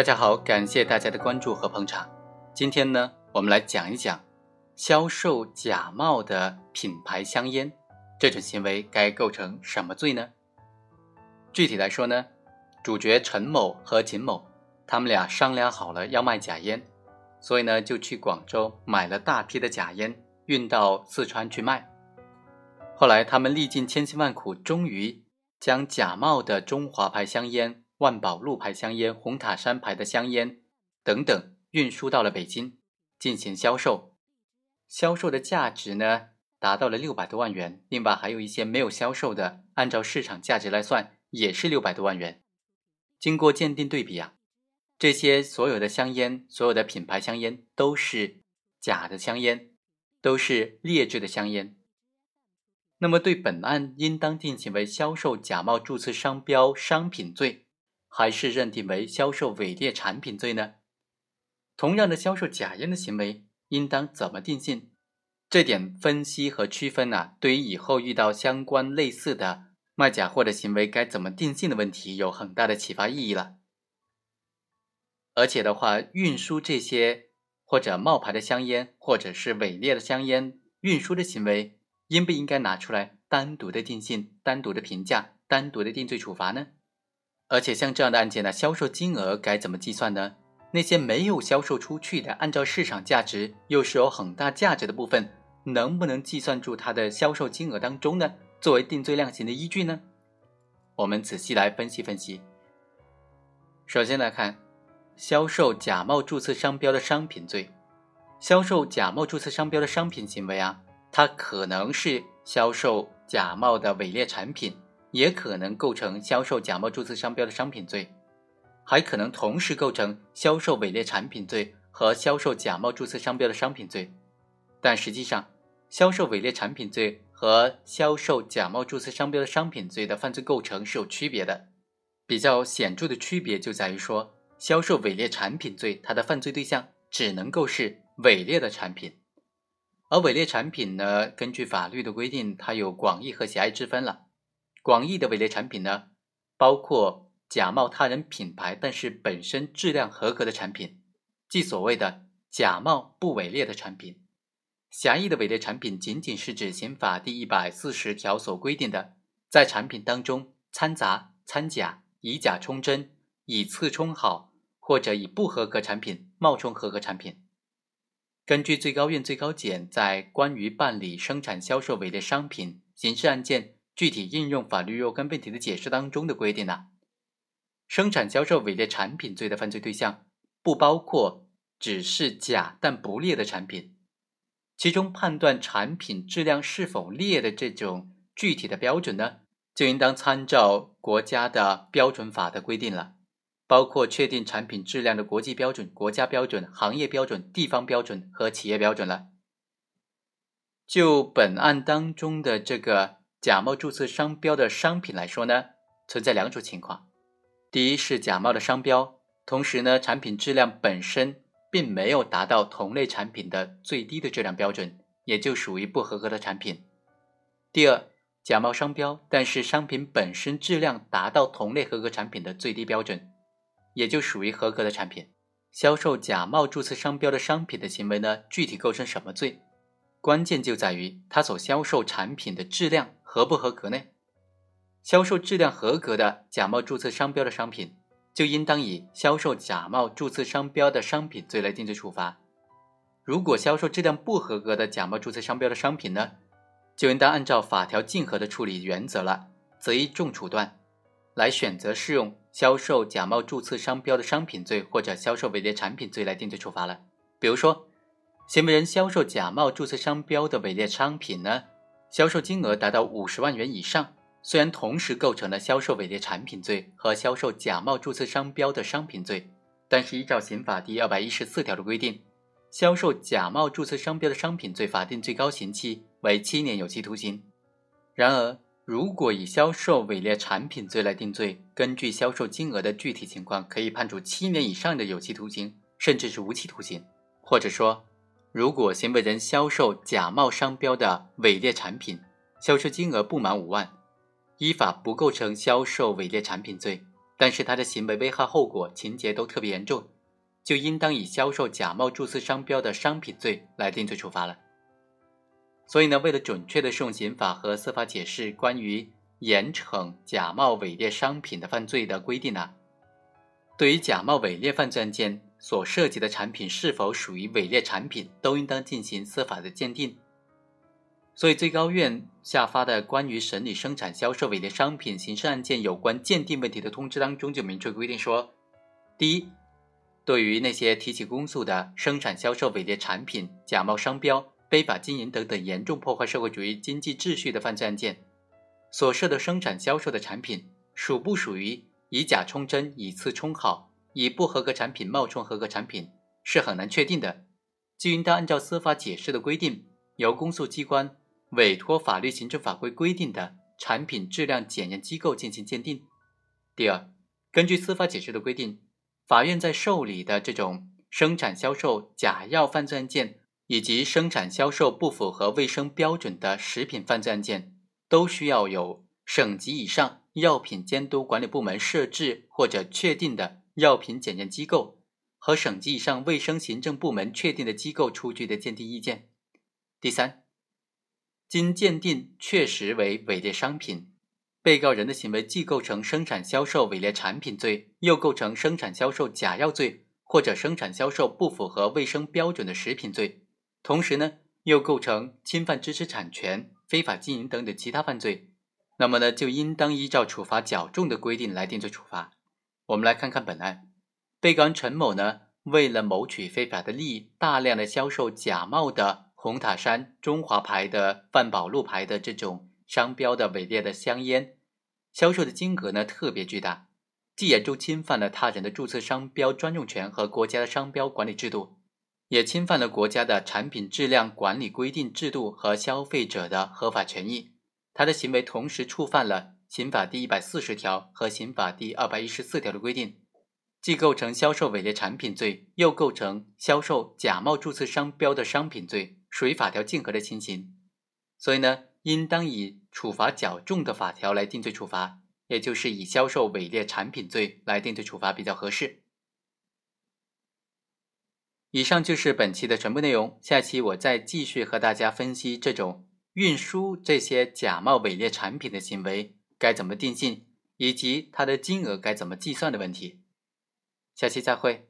大家好，感谢大家的关注和捧场。今天呢，我们来讲一讲销售假冒的品牌香烟这种行为该构成什么罪呢？具体来说呢，主角陈某和秦某他们俩商量好了要卖假烟，所以呢就去广州买了大批的假烟，运到四川去卖。后来他们历尽千辛万苦，终于将假冒的中华牌香烟。万宝路牌香烟、红塔山牌的香烟等等运输到了北京进行销售，销售的价值呢达到了六百多万元。另外还有一些没有销售的，按照市场价值来算也是六百多万元。经过鉴定对比啊，这些所有的香烟、所有的品牌香烟都是假的香烟，都是劣质的香烟。那么对本案应当定性为销售假冒注册商标商品罪。还是认定为销售伪劣产品罪呢？同样的销售假烟的行为，应当怎么定性？这点分析和区分呢，对于以后遇到相关类似的卖假货的行为该怎么定性的问题，有很大的启发意义了。而且的话，运输这些或者冒牌的香烟，或者是伪劣的香烟运输的行为，应不应该拿出来单独的定性、单独的评价、单独的定罪处罚呢？而且像这样的案件呢，销售金额该怎么计算呢？那些没有销售出去的，按照市场价值又是有很大价值的部分，能不能计算住它的销售金额当中呢？作为定罪量刑的依据呢？我们仔细来分析分析。首先来看，销售假冒注册商标的商品罪，销售假冒注册商标的商品行为啊，它可能是销售假冒的伪劣产品。也可能构成销售假冒注册商标的商品罪，还可能同时构成销售伪劣产品罪和销售假冒注册商标的商品罪。但实际上，销售伪劣产品罪和销售假冒注册商标的商品罪的犯罪构成是有区别的。比较显著的区别就在于说，销售伪劣产品罪它的犯罪对象只能够是伪劣的产品，而伪劣产品呢，根据法律的规定，它有广义和狭义之分了。广义的伪劣产品呢，包括假冒他人品牌，但是本身质量合格的产品，即所谓的假冒不伪劣的产品。狭义的伪劣产品，仅仅是指刑法第一百四十条所规定的，在产品当中掺杂、掺假、以假充真、以次充好，或者以不合格产品冒充合格产品。根据最高院、最高检在关于办理生产销售伪劣商品刑事案件。具体应用法律若干问题的解释当中的规定呢，生产销售伪劣产品罪的犯罪对象不包括只是假但不劣的产品，其中判断产品质量是否劣的这种具体的标准呢，就应当参照国家的标准法的规定了，包括确定产品质量的国际标准、国家标准、行业标准、地方标准和企业标准了。就本案当中的这个。假冒注册商标的商品来说呢，存在两种情况：第一是假冒的商标，同时呢，产品质量本身并没有达到同类产品的最低的质量标准，也就属于不合格的产品；第二，假冒商标，但是商品本身质量达到同类合格产品的最低标准，也就属于合格的产品。销售假冒注册商标的商品的行为呢，具体构成什么罪？关键就在于他所销售产品的质量。合不合格呢？销售质量合格的假冒注册商标的商品，就应当以销售假冒注册商标的商品罪来定罪处罚。如果销售质量不合格的假冒注册商标的商品呢，就应当按照法条竞合的处理原则了，择一重处断，来选择适用销售假冒注册商标的商品罪或者销售伪劣产品罪来定罪处罚了。比如说，行为人销售假冒注册商标的伪劣商品呢？销售金额达到五十万元以上，虽然同时构成了销售伪劣产品罪和销售假冒注册商标的商品罪，但是依照刑法第二百一十四条的规定，销售假冒注册商标的商品罪法定最高刑期为七年有期徒刑。然而，如果以销售伪劣产品罪来定罪，根据销售金额的具体情况，可以判处七年以上的有期徒刑，甚至是无期徒刑，或者说。如果行为人销售假冒商标的伪劣产品，销售金额不满五万，依法不构成销售伪劣产品罪，但是他的行为危害后果情节都特别严重，就应当以销售假冒注册商标的商品罪来定罪处罚了。所以呢，为了准确的适用刑法和司法解释关于严惩假冒伪劣商品的犯罪的规定呢，对于假冒伪劣犯罪案件所涉及的产品是否属于伪劣产品，都应当进行司法的鉴定。所以，最高院下发的关于审理生产销售伪劣商品刑事案件有关鉴定问题的通知当中，就明确规定说：第一，对于那些提起公诉的生产销售伪劣产品、假冒商标、非法经营等等严重破坏社会主义经济秩序的犯罪案件，所涉的生产销售的产品属不属于以假充真、以次充好、以不合格产品冒充合格产品，是很难确定的，就应当按照司法解释的规定，由公诉机关。委托法律行政法规规定的产品质量检验机构进行鉴定。第二，根据司法解释的规定，法院在受理的这种生产销售假药犯罪案件，以及生产销售不符合卫生标准的食品犯罪案件，都需要有省级以上药品监督管理部门设置或者确定的药品检验机构和省级以上卫生行政部门确定的机构出具的鉴定意见。第三。经鉴定确实为伪劣商品，被告人的行为既构成生产销售伪劣产品罪，又构成生产销售假药罪或者生产销售不符合卫生标准的食品罪，同时呢又构成侵犯知识产权、非法经营等等其他犯罪，那么呢就应当依照处罚较重的规定来定罪处罚。我们来看看本案，被告人陈某呢为了谋取非法的利益，大量的销售假冒的。红塔山、中华牌的、范宝路牌的这种商标的伪劣的香烟，销售的金额呢特别巨大，既严重侵犯了他人的注册商标专用权和国家的商标管理制度，也侵犯了国家的产品质量管理规定制度和消费者的合法权益。他的行为同时触犯了刑法第一百四十条和刑法第二百一十四条的规定。既构成销售伪劣产品罪，又构成销售假冒注册商标的商品罪，属于法条竞合的情形，所以呢，应当以处罚较重的法条来定罪处罚，也就是以销售伪劣产品罪来定罪处罚比较合适。以上就是本期的全部内容，下期我再继续和大家分析这种运输这些假冒伪劣产品的行为该怎么定性，以及它的金额该怎么计算的问题。下期再会。